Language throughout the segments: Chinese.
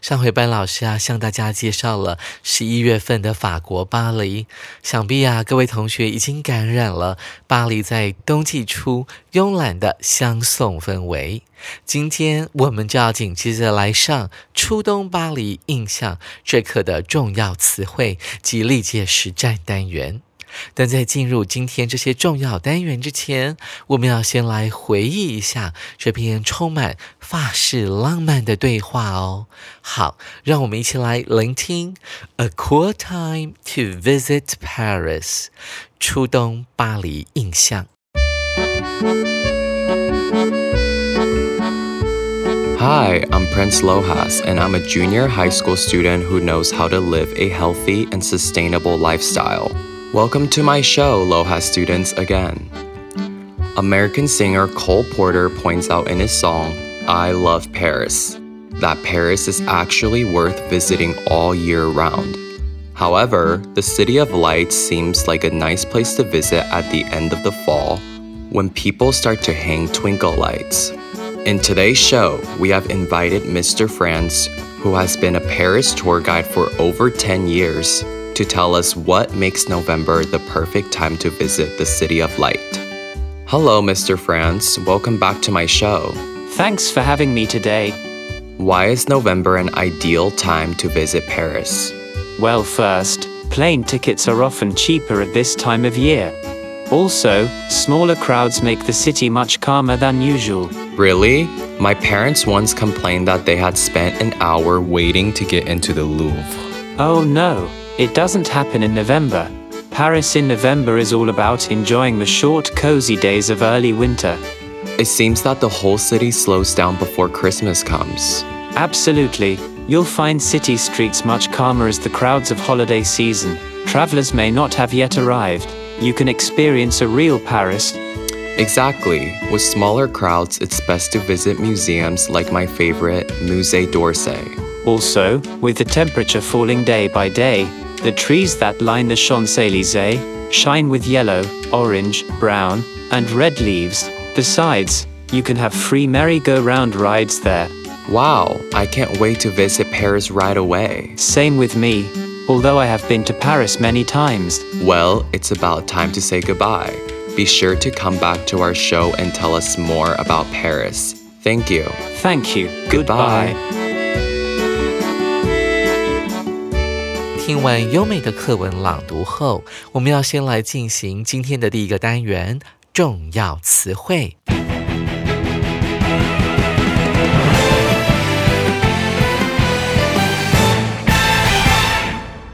上回班老师啊，向大家介绍了十一月份的法国巴黎，想必啊，各位同学已经感染了巴黎在冬季初慵懒的相送氛围。今天我们就要紧接着来上初冬巴黎印象这课的重要词汇及历届实战单元。但在进入今天这些重要单元之前，我们要先来回忆一下这篇充满法式浪漫的对话哦。好，让我们一起来聆听《A Cool Time to Visit Paris》初冬巴黎印象。Hi, I'm Prince Lojas, and I'm a junior high school student who knows how to live a healthy and sustainable lifestyle. Welcome to my show, Loja students, again. American singer Cole Porter points out in his song, I Love Paris, that Paris is actually worth visiting all year round. However, the City of Lights seems like a nice place to visit at the end of the fall when people start to hang twinkle lights. In today's show, we have invited Mr. Franz, who has been a Paris tour guide for over 10 years, to tell us what makes November the perfect time to visit the City of Light. Hello, Mr. Franz. Welcome back to my show. Thanks for having me today. Why is November an ideal time to visit Paris? Well, first, plane tickets are often cheaper at this time of year. Also, smaller crowds make the city much calmer than usual. Really? My parents once complained that they had spent an hour waiting to get into the Louvre. Oh no. It doesn't happen in November. Paris in November is all about enjoying the short, cozy days of early winter. It seems that the whole city slows down before Christmas comes. Absolutely. You'll find city streets much calmer as the crowds of holiday season. Travelers may not have yet arrived. You can experience a real Paris. Exactly. With smaller crowds, it's best to visit museums like my favorite, Musée d'Orsay. Also, with the temperature falling day by day, the trees that line the Champs Elysees shine with yellow, orange, brown, and red leaves. Besides, you can have free merry-go-round rides there. Wow, I can't wait to visit Paris right away. Same with me, although I have been to Paris many times. Well, it's about time to say goodbye. Be sure to come back to our show and tell us more about Paris. Thank you. Thank you. Goodbye. Goodbye. 听完优美的课文朗读后，我们要先来进行今天的第一个单元——重要词汇。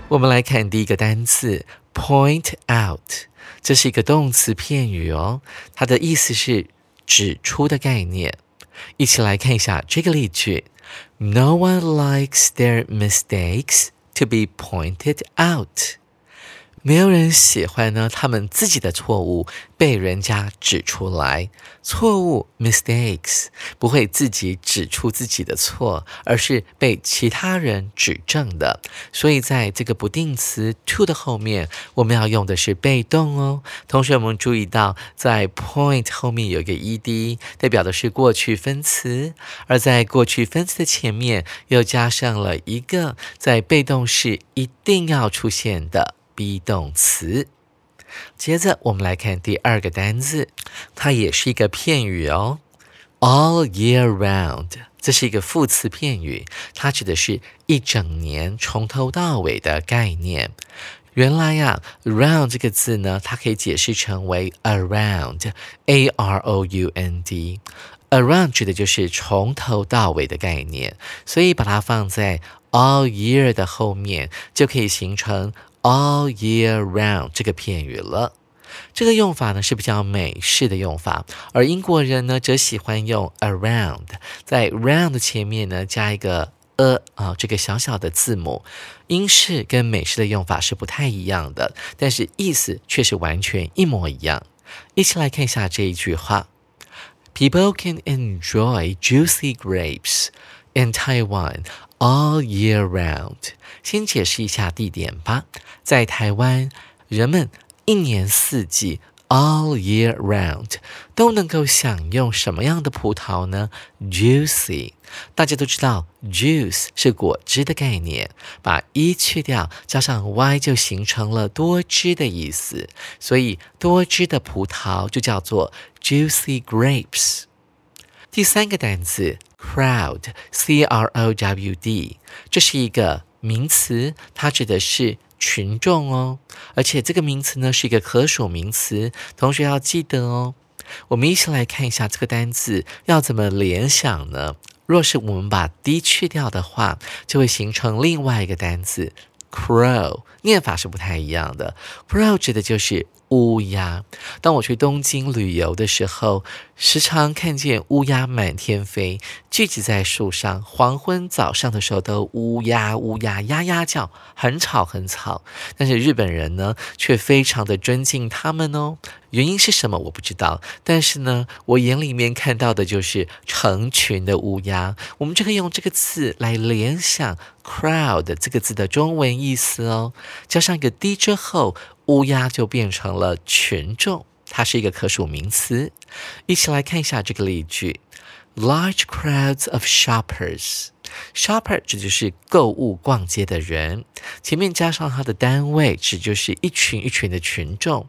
我们来看第一个单词 “point out”，这是一个动词片语哦，它的意思是指出的概念。一起来看一下这个例句：“No one likes their mistakes。” To be pointed out. 没有人喜欢呢，他们自己的错误被人家指出来。错误 mistakes 不会自己指出自己的错，而是被其他人指正的。所以在这个不定词 to 的后面，我们要用的是被动哦。同学们注意到，在 point 后面有一个 ed，代表的是过去分词，而在过去分词的前面又加上了一个在被动式一定要出现的。Be 动词，接着我们来看第二个单字，它也是一个片语哦。All year round，这是一个副词片语，它指的是一整年从头到尾的概念。原来呀，round 这个字呢，它可以解释成为 around，a r o u n d。Around 指的就是从头到尾的概念，所以把它放在 all year 的后面就可以形成 all year round 这个片语了。这个用法呢是比较美式的用法，而英国人呢则喜欢用 around，在 round 前面呢加一个 a 啊这个小小的字母。英式跟美式的用法是不太一样的，但是意思却是完全一模一样。一起来看一下这一句话：People can enjoy juicy grapes in Taiwan all year round。先解释一下地点吧，在台湾，人们。一年四季，all year round，都能够享用什么样的葡萄呢？Juicy，大家都知道，juice 是果汁的概念，把一去掉，加上 y 就形成了多汁的意思，所以多汁的葡萄就叫做 juicy grapes。第三个单词，crowd，c r o w d，这是一个名词，它指的是。群众哦，而且这个名词呢是一个可数名词，同学要记得哦。我们一起来看一下这个单字要怎么联想呢？若是我们把 d 去掉的话，就会形成另外一个单字 crow，念法是不太一样的。crow 指的就是。乌鸦。当我去东京旅游的时候，时常看见乌鸦满天飞，聚集在树上。黄昏、早上的时候，都乌鸦乌鸦呀呀叫，很吵很吵。但是日本人呢，却非常的尊敬他们哦。原因是什么？我不知道。但是呢，我眼里面看到的就是成群的乌鸦。我们就可以用这个词来联想 “crowd” 这个字的中文意思哦。加上一个 “d” 之后。乌鸦就变成了群众，它是一个可数名词。一起来看一下这个例句：Large crowds of shoppers。Shopper 指就是购物逛街的人，前面加上它的单位，指就是一群一群的群众。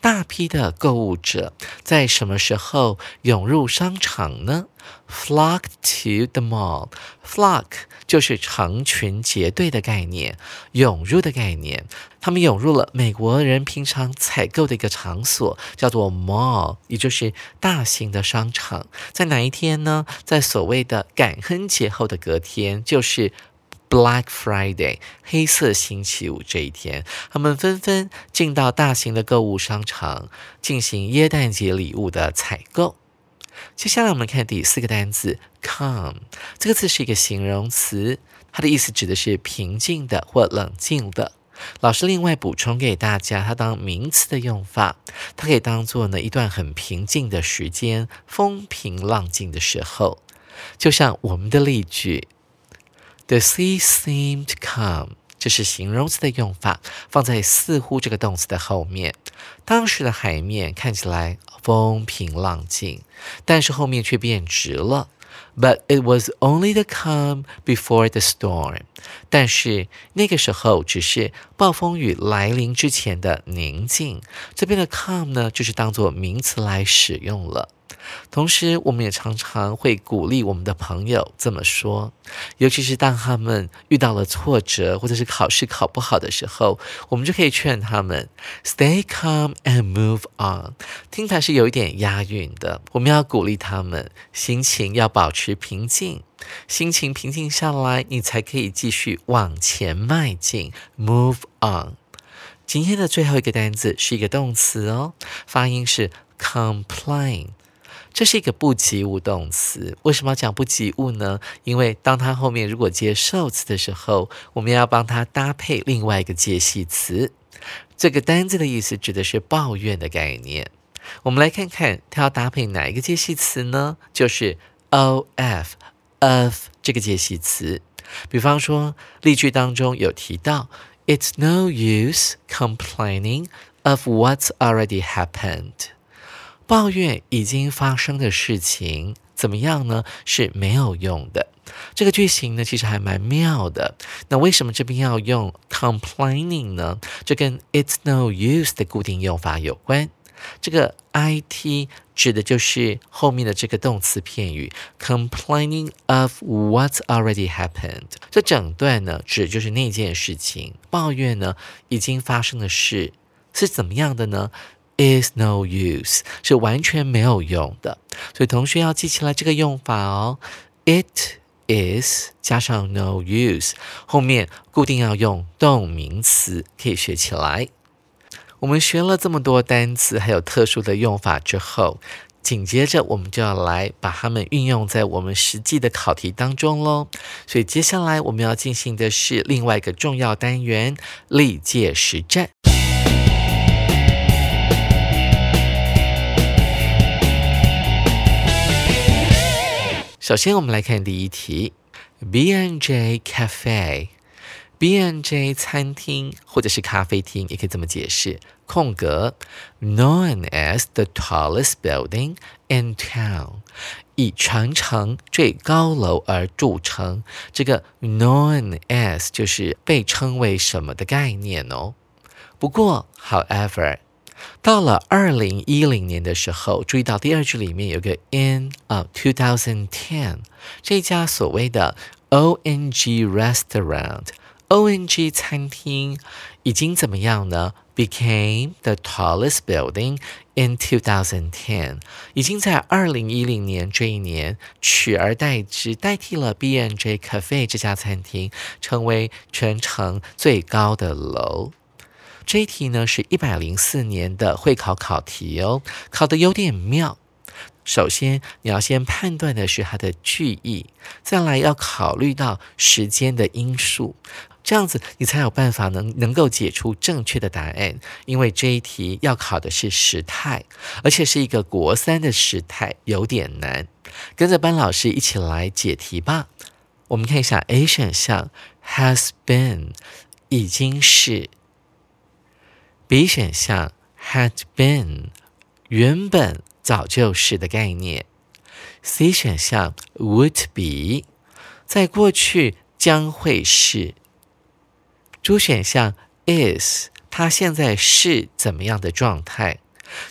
大批的购物者在什么时候涌入商场呢？Flock to the mall。Flock 就是成群结队的概念，涌入的概念。他们涌入了美国人平常采购的一个场所，叫做 mall，也就是大型的商场。在哪一天呢？在所谓的感恩节后的隔天，就是。Black Friday，黑色星期五这一天，他们纷纷进到大型的购物商场进行耶诞节礼物的采购。接下来我们看第四个单词 calm，这个字是一个形容词，它的意思指的是平静的或冷静的。老师另外补充给大家，它当名词的用法，它可以当做呢一段很平静的时间，风平浪静的时候，就像我们的例句。The sea seemed calm，这是形容词的用法，放在似乎这个动词的后面。当时的海面看起来风平浪静，但是后面却变直了。But it was only the calm before the storm。但是那个时候只是暴风雨来临之前的宁静。这边的 calm 呢，就是当做名词来使用了。同时，我们也常常会鼓励我们的朋友这么说，尤其是当他们遇到了挫折或者是考试考不好的时候，我们就可以劝他们 “Stay calm and move on”。听起来是有一点押韵的。我们要鼓励他们，心情要保持平静，心情平静下来，你才可以继续往前迈进。Move on。今天的最后一个单词是一个动词哦，发音是 “complain”。这是一个不及物动词，为什么要讲不及物呢？因为当它后面如果接受词的时候，我们要帮它搭配另外一个介系词。这个单字的意思指的是抱怨的概念。我们来看看它要搭配哪一个介系词呢？就是 of of 这个介系词。比方说例句当中有提到，It's no use complaining of what's already happened。抱怨已经发生的事情怎么样呢？是没有用的。这个句型呢，其实还蛮妙的。那为什么这边要用 complaining 呢？这跟 it's no use 的固定用法有关。这个 it 指的就是后面的这个动词片语 complaining of what's already happened。这整段呢，指就是那件事情，抱怨呢已经发生的事是怎么样的呢？is no use 是完全没有用的，所以同学要记起来这个用法哦。It is 加上 no use，后面固定要用动名词，可以学起来。我们学了这么多单词，还有特殊的用法之后，紧接着我们就要来把它们运用在我们实际的考题当中喽。所以接下来我们要进行的是另外一个重要单元——历届实战。首先，我们来看第一题：B N J Cafe，B N J 餐厅或者是咖啡厅，也可以这么解释。空格，known as the tallest building in town，以全城最高楼而著称。这个 known as 就是被称为什么的概念哦。不过，however。到了二零一零年的时候，注意到第二句里面有个 in 啊，two thousand ten 这家所谓的 O N G restaurant，O N G 餐厅已经怎么样呢？Became the tallest building in two thousand ten，已经在二零一零年这一年取而代之，代替了 B N J Cafe 这家餐厅，成为全城最高的楼。这一题呢是一百零四年的会考考题哦，考的有点妙。首先你要先判断的是它的句意，再来要考虑到时间的因素，这样子你才有办法能能够解出正确的答案。因为这一题要考的是时态，而且是一个国三的时态，有点难。跟着班老师一起来解题吧。我们看一下 A 选项，has been 已经是。B 选项 had been 原本早就是的概念，C 选项 would be 在过去将会是，D 选项 is 它现在是怎么样的状态？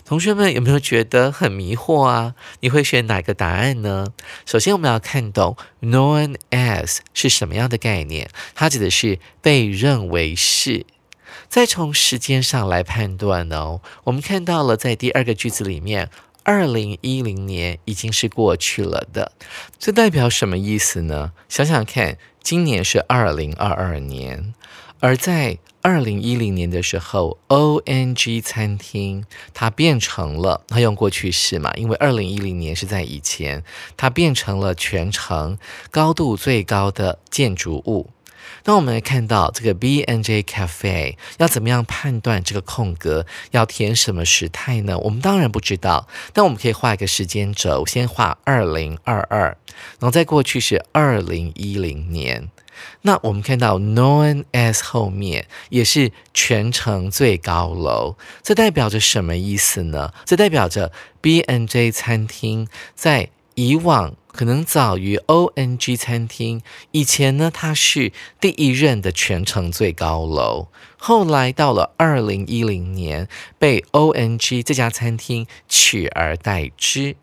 同学们有没有觉得很迷惑啊？你会选哪个答案呢？首先我们要看懂 known as 是什么样的概念，它指的是被认为是。再从时间上来判断哦，我们看到了在第二个句子里面，二零一零年已经是过去了的，这代表什么意思呢？想想看，今年是二零二二年，而在二零一零年的时候，O N G 餐厅它变成了，它用过去式嘛，因为二零一零年是在以前，它变成了全城高度最高的建筑物。那我们来看到这个 B N J Cafe 要怎么样判断这个空格要填什么时态呢？我们当然不知道，但我们可以画一个时间轴，先画二零二二，然后再过去是二零一零年。那我们看到 known as 后面也是全城最高楼，这代表着什么意思呢？这代表着 B N J 餐厅在以往。可能早于 O N G 餐厅以前呢，它是第一任的全城最高楼。后来到了二零一零年，被 O N G 这家餐厅取而代之。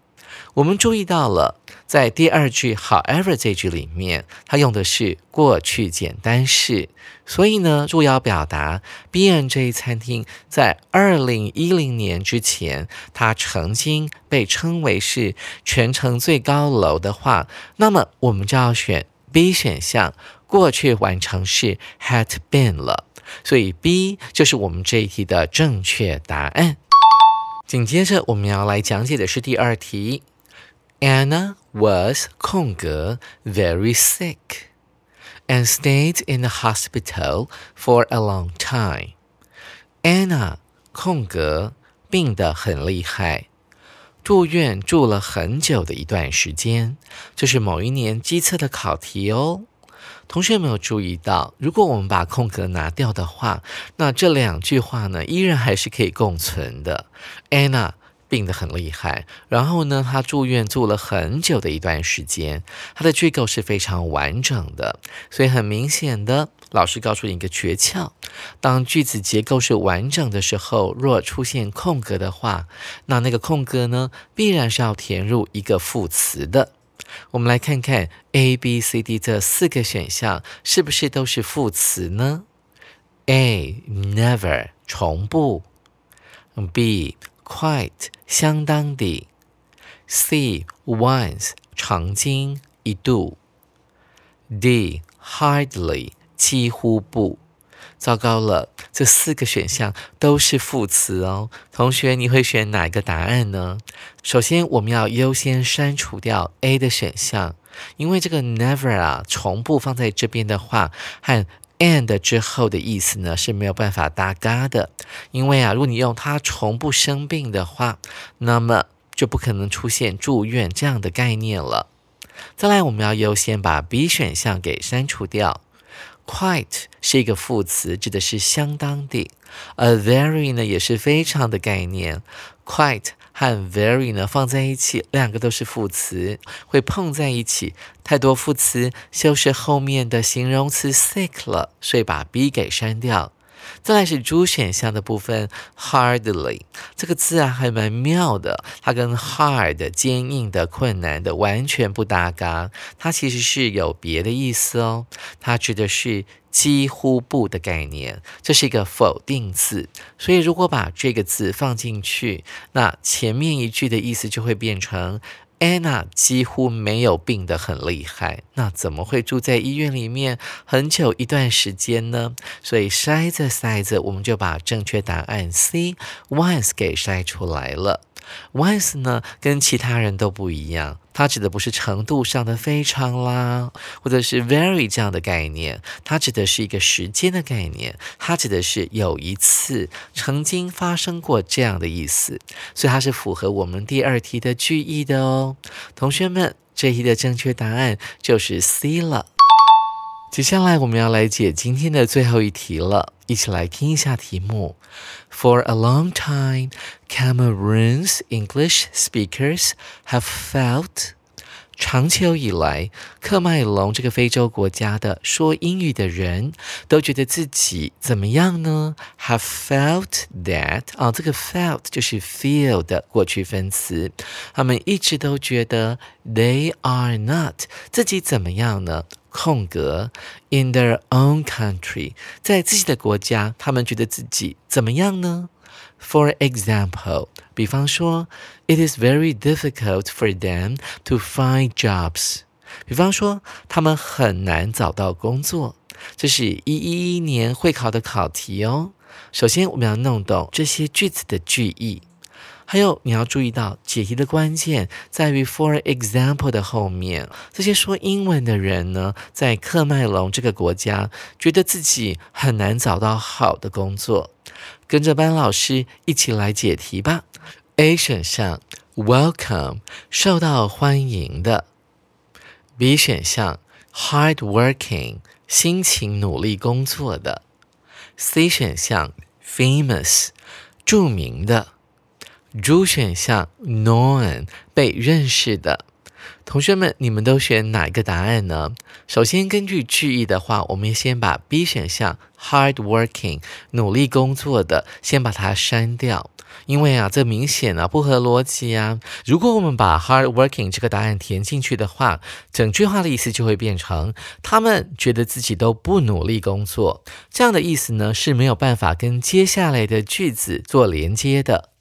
我们注意到了。在第二句 however 这句里面，它用的是过去简单式，所以呢，如果要表达 B N J 餐厅在二零一零年之前，它曾经被称为是全城最高楼的话，那么我们就要选 B 选项，过去完成式 had been 了，所以 B 就是我们这一题的正确答案。紧接着我们要来讲解的是第二题。Anna was 空格 very sick and stayed in the hospital for a long time. Anna 空格病得很厉害，住院住了很久的一段时间。这是某一年机测的考题哦。同学有没有注意到，如果我们把空格拿掉的话，那这两句话呢，依然还是可以共存的。Anna 病得很厉害，然后呢，他住院住了很久的一段时间，他的句构是非常完整的，所以很明显的，老师告诉你一个诀窍：当句子结构是完整的时候，若出现空格的话，那那个空格呢，必然是要填入一个副词的。我们来看看 A、B、C、D 这四个选项是不是都是副词呢？A never 从不，B。Quite 相当的，C once 曾经一度 D hardly 几乎不。糟糕了，这四个选项都是副词哦。同学，你会选哪个答案呢？首先，我们要优先删除掉 A 的选项，因为这个 never 啊，从不放在这边的话，和 and 之后的意思呢是没有办法搭嘎的。因为啊，如果你用它从不生病的话，那么就不可能出现住院这样的概念了。再来，我们要优先把 B 选项给删除掉。Quite 是一个副词，指的是相当的。A very 呢也是非常的概念。Quite 和 very 呢放在一起，两个都是副词，会碰在一起。太多副词修饰后面的形容词 sick 了，所以把 B 给删掉。再来是 D 选项的部分，hardly 这个字啊还蛮妙的，它跟 hard 坚硬的、困难的完全不搭嘎，它其实是有别的意思哦，它指的是几乎不的概念，这是一个否定词，所以如果把这个字放进去，那前面一句的意思就会变成。Anna 几乎没有病得很厉害，那怎么会住在医院里面很久一段时间呢？所以筛着筛着，我们就把正确答案 C once 给筛出来了。Once 呢，跟其他人都不一样，它指的不是程度上的非常啦，或者是 very 这样的概念，它指的是一个时间的概念，它指的是有一次曾经发生过这样的意思，所以它是符合我们第二题的句意的哦。同学们，这一题的正确答案就是 C 了。接下来我们要来解今天的最后一题了，一起来听一下题目。For a long time, Cameroon's English speakers have felt 长久以来，克麦隆这个非洲国家的说英语的人都觉得自己怎么样呢？Have felt that 啊，这个 felt 就是 feel 的过去分词。他们一直都觉得 they are not 自己怎么样呢？空格 in their own country 在自己的国家，他们觉得自己怎么样呢？For example，比方说，it is very difficult for them to find jobs。比方说，他们很难找到工作。这是一一一年会考的考题哦。首先，我们要弄懂这些句子的句意。还有，你要注意到解题的关键在于 for example 的后面。这些说英文的人呢，在克麦隆这个国家，觉得自己很难找到好的工作。跟着班老师一起来解题吧。A 选项 welcome 受到欢迎的。B 选项 hard working 辛勤努力工作的。C 选项 famous 著名的。D 选项 known 被认识的同学们，你们都选哪一个答案呢？首先，根据句意的话，我们先把 B 选项 hard working 努力工作的先把它删掉，因为啊，这明显啊不合逻辑啊。如果我们把 hard working 这个答案填进去的话，整句话的意思就会变成他们觉得自己都不努力工作，这样的意思呢是没有办法跟接下来的句子做连接的。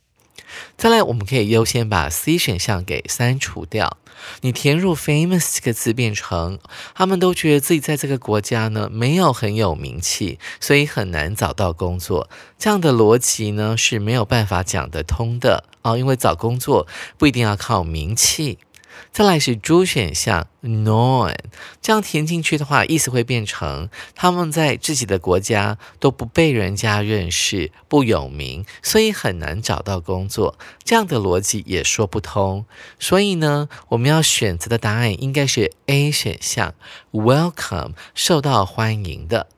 再来，我们可以优先把 C 选项给删除掉。你填入 famous 这个字，变成他们都觉得自己在这个国家呢没有很有名气，所以很难找到工作。这样的逻辑呢是没有办法讲得通的啊，因为找工作不一定要靠名气。再来是 D 选项 known，这样填进去的话，意思会变成他们在自己的国家都不被人家认识，不有名，所以很难找到工作。这样的逻辑也说不通。所以呢，我们要选择的答案应该是 A 选项 welcome，受到欢迎的。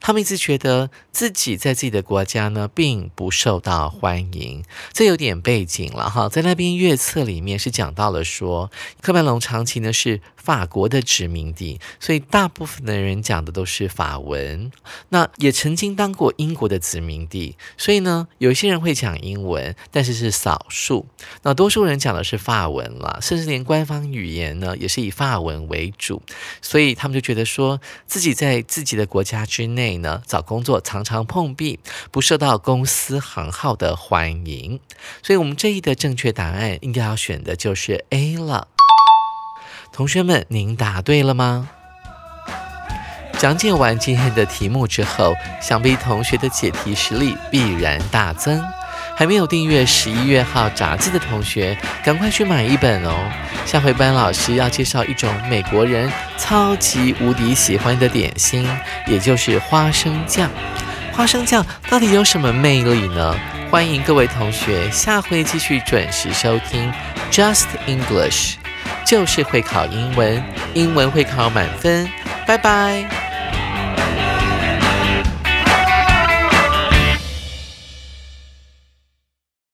他们一直觉得自己在自己的国家呢，并不受到欢迎，这有点背景了哈。在那边月册里面是讲到了说，科麦隆长期呢是。法国的殖民地，所以大部分的人讲的都是法文。那也曾经当过英国的殖民地，所以呢，有一些人会讲英文，但是是少数。那多数人讲的是法文了，甚至连官方语言呢也是以法文为主。所以他们就觉得说自己在自己的国家之内呢找工作常常碰壁，不受到公司行号的欢迎。所以我们这一的正确答案应该要选的就是 A 了。同学们，您答对了吗？讲解完今天的题目之后，想必同学的解题实力必然大增。还没有订阅十一月号杂志的同学，赶快去买一本哦！下回班老师要介绍一种美国人超级无敌喜欢的点心，也就是花生酱。花生酱到底有什么魅力呢？欢迎各位同学下回继续准时收听 Just English，就是会考英文，英文会考满分。拜拜。